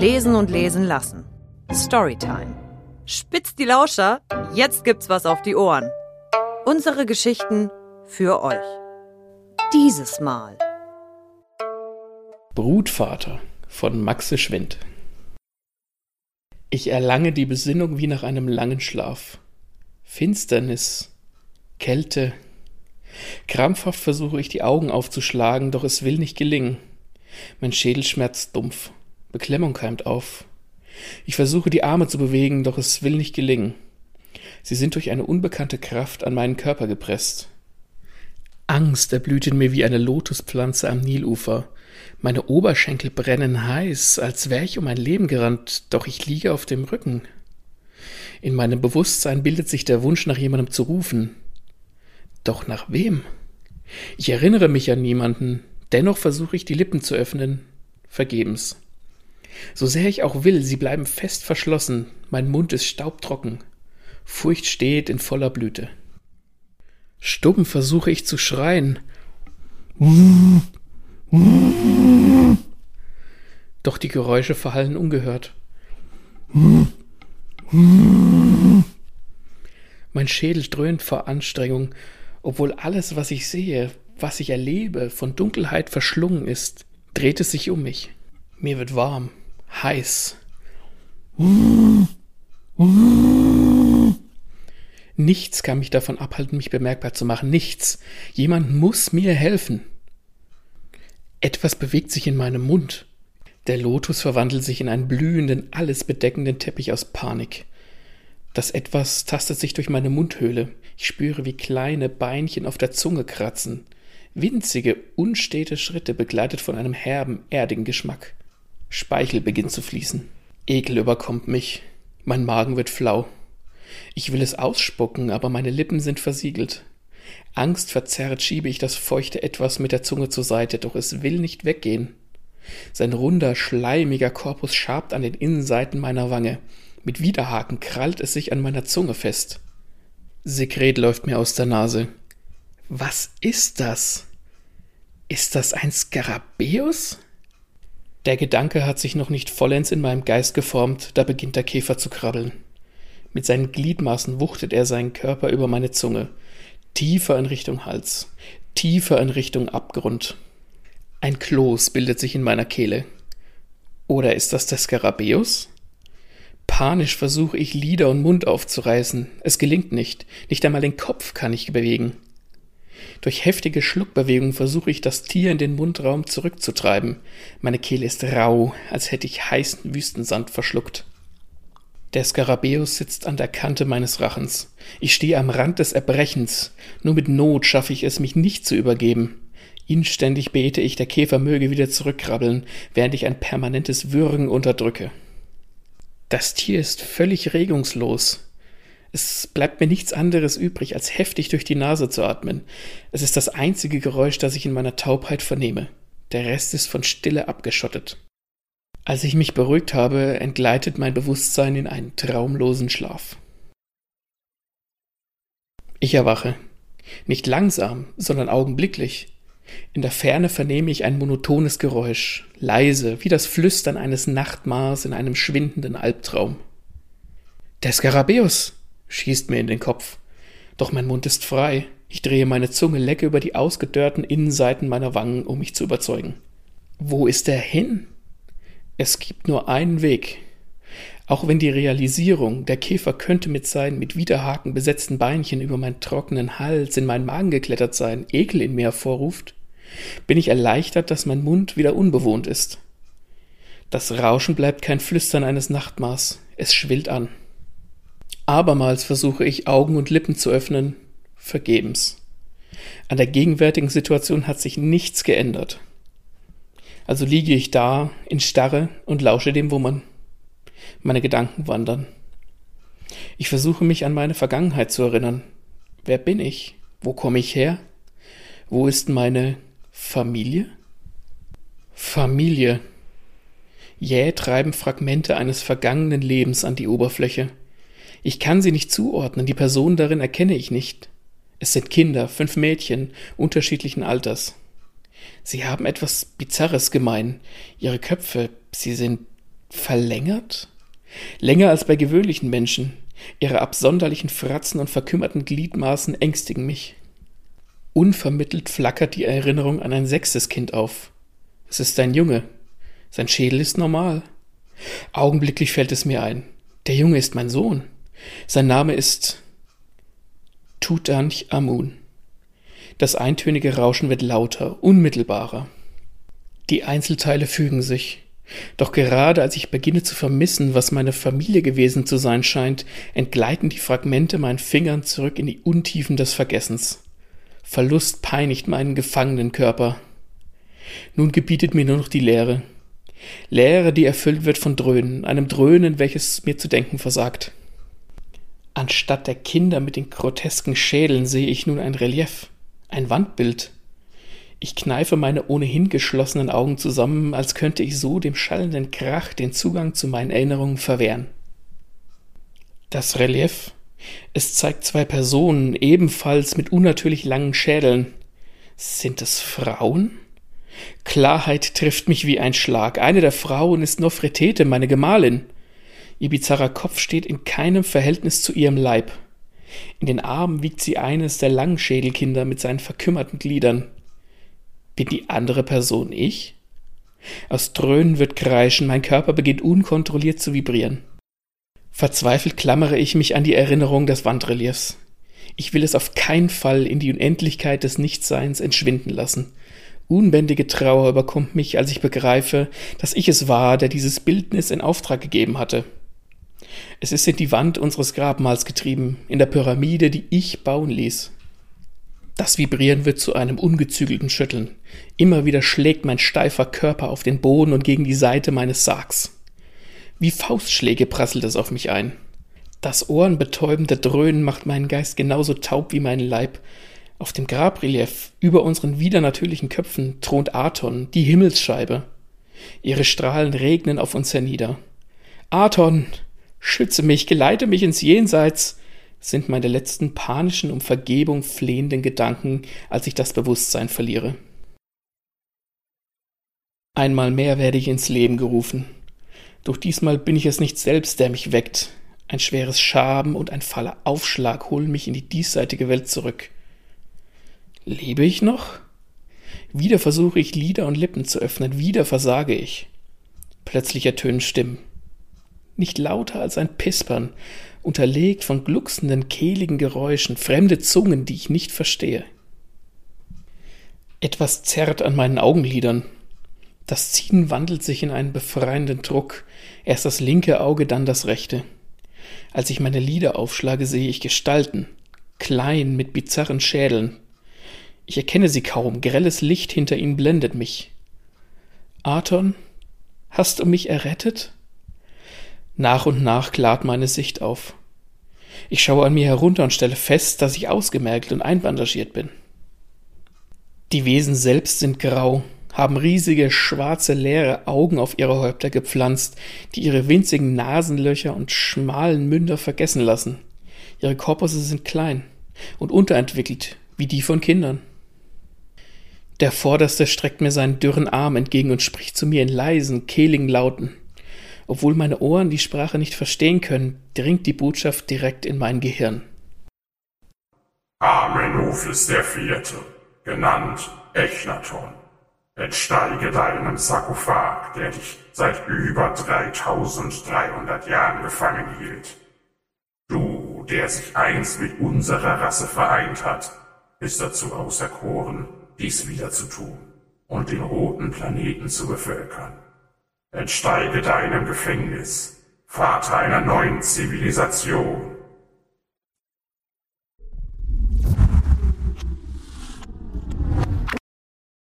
Lesen und lesen lassen. Storytime. Spitzt die Lauscher, jetzt gibt's was auf die Ohren. Unsere Geschichten für euch. Dieses Mal. Brutvater von Maxe Schwind. Ich erlange die Besinnung wie nach einem langen Schlaf. Finsternis, Kälte. Krampfhaft versuche ich die Augen aufzuschlagen, doch es will nicht gelingen. Mein Schädel schmerzt dumpf. Beklemmung keimt auf. Ich versuche die Arme zu bewegen, doch es will nicht gelingen. Sie sind durch eine unbekannte Kraft an meinen Körper gepresst. Angst erblüht in mir wie eine Lotuspflanze am Nilufer. Meine Oberschenkel brennen heiß, als wäre ich um mein Leben gerannt, doch ich liege auf dem Rücken. In meinem Bewusstsein bildet sich der Wunsch, nach jemandem zu rufen. Doch nach wem? Ich erinnere mich an niemanden, dennoch versuche ich die Lippen zu öffnen, vergebens. So sehr ich auch will, sie bleiben fest verschlossen, mein Mund ist staubtrocken, Furcht steht in voller Blüte. Stumm versuche ich zu schreien. Doch die Geräusche verhallen ungehört. Mein Schädel dröhnt vor Anstrengung, obwohl alles, was ich sehe, was ich erlebe, von Dunkelheit verschlungen ist, dreht es sich um mich. Mir wird warm, heiß. Nichts kann mich davon abhalten, mich bemerkbar zu machen. Nichts. Jemand muss mir helfen. Etwas bewegt sich in meinem Mund. Der Lotus verwandelt sich in einen blühenden, alles bedeckenden Teppich aus Panik. Das Etwas tastet sich durch meine Mundhöhle. Ich spüre, wie kleine Beinchen auf der Zunge kratzen. Winzige, unstete Schritte begleitet von einem herben, erdigen Geschmack. Speichel beginnt zu fließen. Ekel überkommt mich. Mein Magen wird flau. Ich will es ausspucken, aber meine Lippen sind versiegelt. Angstverzerrt schiebe ich das feuchte Etwas mit der Zunge zur Seite, doch es will nicht weggehen. Sein runder, schleimiger Korpus schabt an den Innenseiten meiner Wange. Mit Widerhaken krallt es sich an meiner Zunge fest. Sekret läuft mir aus der Nase. Was ist das? Ist das ein Skarabäus? Der Gedanke hat sich noch nicht vollends in meinem Geist geformt, da beginnt der Käfer zu krabbeln. Mit seinen Gliedmaßen wuchtet er seinen Körper über meine Zunge, tiefer in Richtung Hals, tiefer in Richtung Abgrund. Ein Kloß bildet sich in meiner Kehle. Oder ist das der Skarabäus? Panisch versuche ich Lider und Mund aufzureißen. Es gelingt nicht. Nicht einmal den Kopf kann ich bewegen. Durch heftige Schluckbewegungen versuche ich, das Tier in den Mundraum zurückzutreiben. Meine Kehle ist rau, als hätte ich heißen Wüstensand verschluckt. Der Skarabäus sitzt an der Kante meines Rachens. Ich stehe am Rand des Erbrechens. Nur mit Not schaffe ich es, mich nicht zu übergeben. Inständig bete ich, der Käfer möge wieder zurückkrabbeln, während ich ein permanentes Würgen unterdrücke. Das Tier ist völlig regungslos. Es bleibt mir nichts anderes übrig, als heftig durch die Nase zu atmen. Es ist das einzige Geräusch, das ich in meiner Taubheit vernehme. Der Rest ist von Stille abgeschottet. Als ich mich beruhigt habe, entgleitet mein Bewusstsein in einen traumlosen Schlaf. Ich erwache. Nicht langsam, sondern augenblicklich. In der Ferne vernehme ich ein monotones Geräusch, leise, wie das Flüstern eines Nachtmars in einem schwindenden Albtraum. Der Skarabäus, schießt mir in den Kopf. Doch mein Mund ist frei. Ich drehe meine Zunge lecke über die ausgedörrten Innenseiten meiner Wangen, um mich zu überzeugen. Wo ist er hin? Es gibt nur einen Weg. Auch wenn die Realisierung, der Käfer könnte mit seinen mit Widerhaken besetzten Beinchen über meinen trockenen Hals in meinen Magen geklettert sein, Ekel in mir hervorruft, bin ich erleichtert, dass mein Mund wieder unbewohnt ist. Das Rauschen bleibt kein Flüstern eines Nachtmars, es schwillt an. Abermals versuche ich Augen und Lippen zu öffnen, vergebens. An der gegenwärtigen Situation hat sich nichts geändert. Also liege ich da in Starre und lausche dem Wummern. Meine Gedanken wandern. Ich versuche mich an meine Vergangenheit zu erinnern. Wer bin ich? Wo komme ich her? Wo ist meine Familie? Familie. Jäh treiben Fragmente eines vergangenen Lebens an die Oberfläche. Ich kann sie nicht zuordnen, die Person darin erkenne ich nicht. Es sind Kinder, fünf Mädchen, unterschiedlichen Alters. Sie haben etwas Bizarres gemein. Ihre Köpfe, sie sind Verlängert? Länger als bei gewöhnlichen Menschen. Ihre absonderlichen Fratzen und verkümmerten Gliedmaßen ängstigen mich. Unvermittelt flackert die Erinnerung an ein sechstes Kind auf. Es ist ein Junge. Sein Schädel ist normal. Augenblicklich fällt es mir ein. Der Junge ist mein Sohn. Sein Name ist Tutanch Amun. Das eintönige Rauschen wird lauter, unmittelbarer. Die Einzelteile fügen sich. Doch gerade als ich beginne zu vermissen, was meine Familie gewesen zu sein scheint, entgleiten die Fragmente meinen Fingern zurück in die Untiefen des Vergessens. Verlust peinigt meinen gefangenen Körper. Nun gebietet mir nur noch die Leere. Leere, die erfüllt wird von Dröhnen, einem Dröhnen, welches mir zu denken versagt. Anstatt der Kinder mit den grotesken Schädeln sehe ich nun ein Relief, ein Wandbild. Ich kneife meine ohnehin geschlossenen Augen zusammen, als könnte ich so dem schallenden Krach den Zugang zu meinen Erinnerungen verwehren. Das Relief. Es zeigt zwei Personen, ebenfalls mit unnatürlich langen Schädeln. Sind es Frauen? Klarheit trifft mich wie ein Schlag. Eine der Frauen ist Nofretete, meine Gemahlin. Ihr bizarrer Kopf steht in keinem Verhältnis zu ihrem Leib. In den Armen wiegt sie eines der Langschädelkinder mit seinen verkümmerten Gliedern. Bin die andere Person ich? Aus Dröhnen wird Kreischen, mein Körper beginnt unkontrolliert zu vibrieren. Verzweifelt klammere ich mich an die Erinnerung des Wandreliefs. Ich will es auf keinen Fall in die Unendlichkeit des Nichtseins entschwinden lassen. Unbändige Trauer überkommt mich, als ich begreife, dass ich es war, der dieses Bildnis in Auftrag gegeben hatte. Es ist in die Wand unseres Grabmals getrieben, in der Pyramide, die ich bauen ließ. Das Vibrieren wird zu einem ungezügelten Schütteln. Immer wieder schlägt mein steifer Körper auf den Boden und gegen die Seite meines Sargs. Wie Faustschläge prasselt es auf mich ein. Das ohrenbetäubende Dröhnen macht meinen Geist genauso taub wie meinen Leib. Auf dem Grabrelief über unseren widernatürlichen Köpfen thront Aton, die Himmelsscheibe. Ihre Strahlen regnen auf uns hernieder. Aton, schütze mich, geleite mich ins Jenseits, sind meine letzten panischen, um Vergebung flehenden Gedanken, als ich das Bewusstsein verliere. Einmal mehr werde ich ins Leben gerufen. Doch diesmal bin ich es nicht selbst, der mich weckt. Ein schweres Schaben und ein faller Aufschlag holen mich in die diesseitige Welt zurück. Lebe ich noch? Wieder versuche ich Lieder und Lippen zu öffnen, wieder versage ich. Plötzlich ertönen Stimmen. Nicht lauter als ein Pispern, unterlegt von glucksenden, kehligen Geräuschen, fremde Zungen, die ich nicht verstehe. Etwas zerrt an meinen Augenlidern. Das Ziehen wandelt sich in einen befreienden Druck, erst das linke Auge, dann das rechte. Als ich meine Lider aufschlage, sehe ich Gestalten, klein, mit bizarren Schädeln. Ich erkenne sie kaum, grelles Licht hinter ihnen blendet mich. Aton, hast du mich errettet? Nach und nach klart meine Sicht auf. Ich schaue an mir herunter und stelle fest, dass ich ausgemergelt und einbandagiert bin. Die Wesen selbst sind grau, haben riesige, schwarze, leere Augen auf ihre Häupter gepflanzt, die ihre winzigen Nasenlöcher und schmalen Münder vergessen lassen. Ihre Korpusse sind klein und unterentwickelt, wie die von Kindern. Der Vorderste streckt mir seinen dürren Arm entgegen und spricht zu mir in leisen, kehligen Lauten. Obwohl meine Ohren die Sprache nicht verstehen können, dringt die Botschaft direkt in mein Gehirn. Amenuphis der Vierte, genannt Echnaton, entsteige deinem Sarkophag, der dich seit über 3300 Jahren gefangen hielt. Du, der sich einst mit unserer Rasse vereint hat, bist dazu auserkoren, dies wieder zu tun und den roten Planeten zu bevölkern. Entsteige deinem Gefängnis, Vater einer neuen Zivilisation.